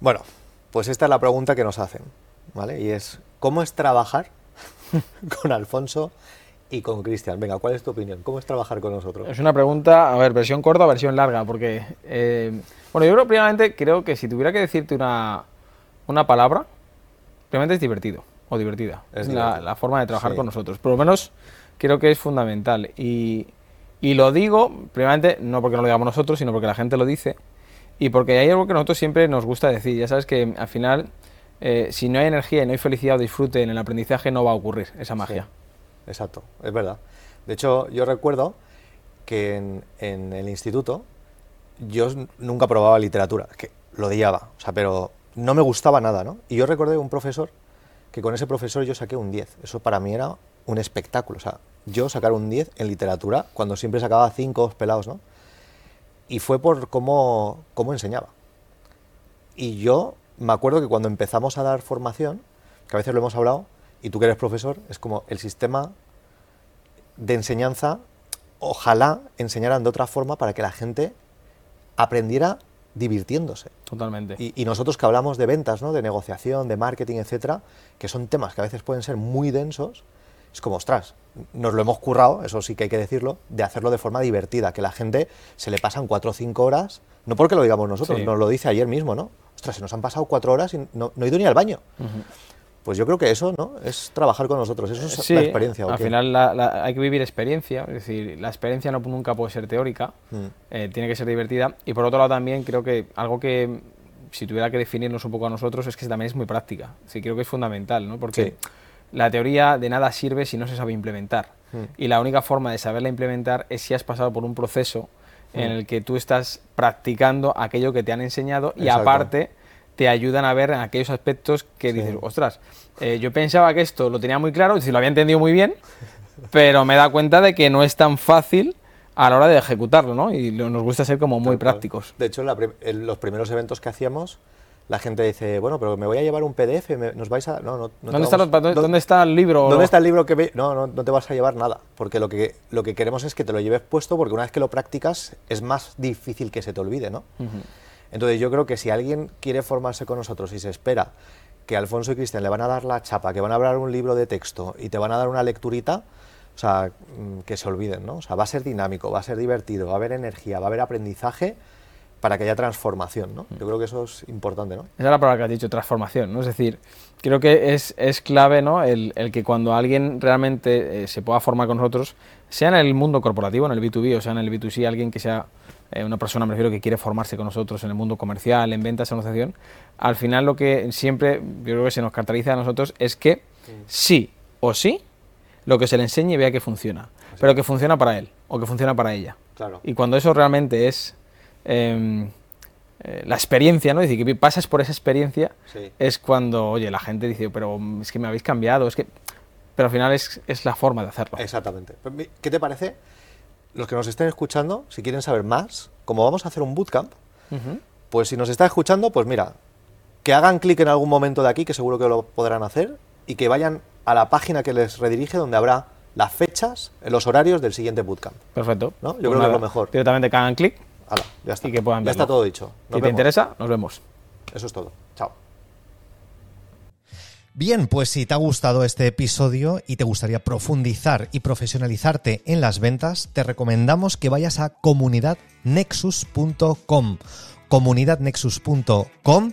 Bueno, pues esta es la pregunta que nos hacen, ¿vale? Y es, ¿cómo es trabajar con Alfonso y con Cristian? Venga, ¿cuál es tu opinión? ¿Cómo es trabajar con nosotros? Es una pregunta, a ver, versión corta o versión larga, porque, eh, bueno, yo creo, primeramente, creo que si tuviera que decirte una, una palabra, primeramente es divertido o divertida. Es la, forma de trabajar Sí. con nosotros. Por lo menos creo que es fundamental. Y, y lo digo, primeramente, no porque no lo digamos nosotros, sino porque la gente lo dice. Y porque hay algo que nosotros siempre nos gusta decir. Ya sabes que al final, eh, si no hay energía y no hay felicidad o disfrute en el aprendizaje, no va a ocurrir esa magia. Exacto, es verdad. De hecho, yo recuerdo que en, en el instituto yo nunca probaba literatura, que lo odiaba, o sea, pero no me gustaba nada, ¿no? Y yo recordé un profesor que con ese profesor yo saqué un 10. Eso para mí era un espectáculo, o sea, yo sacar un 10 en literatura cuando siempre sacaba 5 pelados, ¿no? Y fue por cómo, cómo enseñaba. Y yo me acuerdo que cuando empezamos a dar formación, que a veces lo hemos hablado, y tú que eres profesor, es como el sistema de enseñanza, ojalá enseñaran de otra forma para que la gente aprendiera divirtiéndose. Totalmente. Y, y nosotros que hablamos de ventas, ¿no? de negociación, de marketing, etcétera, que son temas que a veces pueden ser muy densos, es como, ostras, nos lo hemos currado, eso sí que hay que decirlo, de hacerlo de forma divertida, que la gente se le pasan cuatro o cinco horas, no porque lo digamos nosotros, Sí. nos lo dice ayer mismo, ¿no? Ostras, se nos han pasado cuatro horas y no, no he ido ni al baño. Pues yo creo que eso, ¿no? Es trabajar con nosotros, eso es Sí, la experiencia. ¿o al qué? final la- la- hay que vivir experiencia, es decir, la experiencia no, nunca puede ser teórica, Mm. eh, tiene que ser divertida. Y por otro lado también creo que algo que, si tuviera que definirnos un poco a nosotros, es que también es muy práctica. Sí, creo que es fundamental, ¿no? Porque Sí. La teoría de nada sirve si no se sabe implementar. Mm. Y la única forma de saberla implementar es si has pasado por un proceso en Mm. el que tú estás practicando aquello que te han enseñado y Exacto. aparte te ayudan a ver en aquellos aspectos que Sí. dices, ostras, eh, yo pensaba que esto lo tenía muy claro, si lo había entendido muy bien, pero me da cuenta de que no es tan fácil a la hora de ejecutarlo, ¿no? Y lo- nos gusta ser como muy Tal cual. prácticos. De hecho, en, la prim- en los primeros eventos que hacíamos, la gente dice, bueno, pero me voy a llevar un PDF, me- nos vais a... No, no, ¿Dónde, está, vamos- los- dónde, ¿Dó- dónde está el libro? ¿Dónde está el libro que? No, no, no te vas a llevar nada, porque lo que, lo que queremos es que te lo lleves puesto, porque una vez que lo practicas es más difícil que se te olvide, ¿no? Entonces yo creo que si alguien quiere formarse con nosotros y se espera que Alfonso y Cristian le van a dar la chapa, que van a hablar un libro de texto y te van a dar una lecturita, o sea, mm, que se olviden, ¿no? O sea, va a ser dinámico, va a ser divertido, va a haber energía, va a haber aprendizaje para que haya transformación, ¿no? Yo creo que eso es importante, ¿no? Esa es la palabra que has dicho, transformación, ¿no? Es decir, creo que es, es clave, ¿no? El, el que cuando alguien realmente eh, se pueda formar con nosotros, sea en el mundo corporativo, en el B2B, o sea en el B2C, alguien que sea eh, una persona, me refiero, que quiere formarse con nosotros en el mundo comercial, en ventas, en negociación, al final lo que siempre, yo creo que se nos caracteriza a nosotros es que sí o sí, lo que se le enseñe vea que funciona, pero que funciona para él o que funciona para ella. Claro. Y cuando eso realmente es em, eh, la experiencia, ¿no? Es decir, que pasas por esa experiencia, Sí. es cuando, oye, la gente dice, pero es que me habéis cambiado, es que... Pero al final es, es la forma de hacerlo. Exactamente. Pues, ¿Qué te parece? Los que nos estén escuchando, si quieren saber más, como vamos a hacer un bootcamp. Pues si nos está escuchando, pues mira, que hagan clic en algún momento de aquí, que seguro que lo podrán hacer, y que vayan a la página que les redirige donde habrá las fechas, los horarios del siguiente bootcamp. Perfecto. ¿No? Yo Pues creo que es lo mejor. Directamente que hagan clic Hala, ya está. y que puedan ya verlo. está todo dicho. Nos si te interesa, nos vemos. Eso es todo. Chao. Bien, pues si te ha gustado este episodio y te gustaría profundizar y profesionalizarte en las ventas, te recomendamos que vayas a comunidadnexus.com, comunidadnexus.com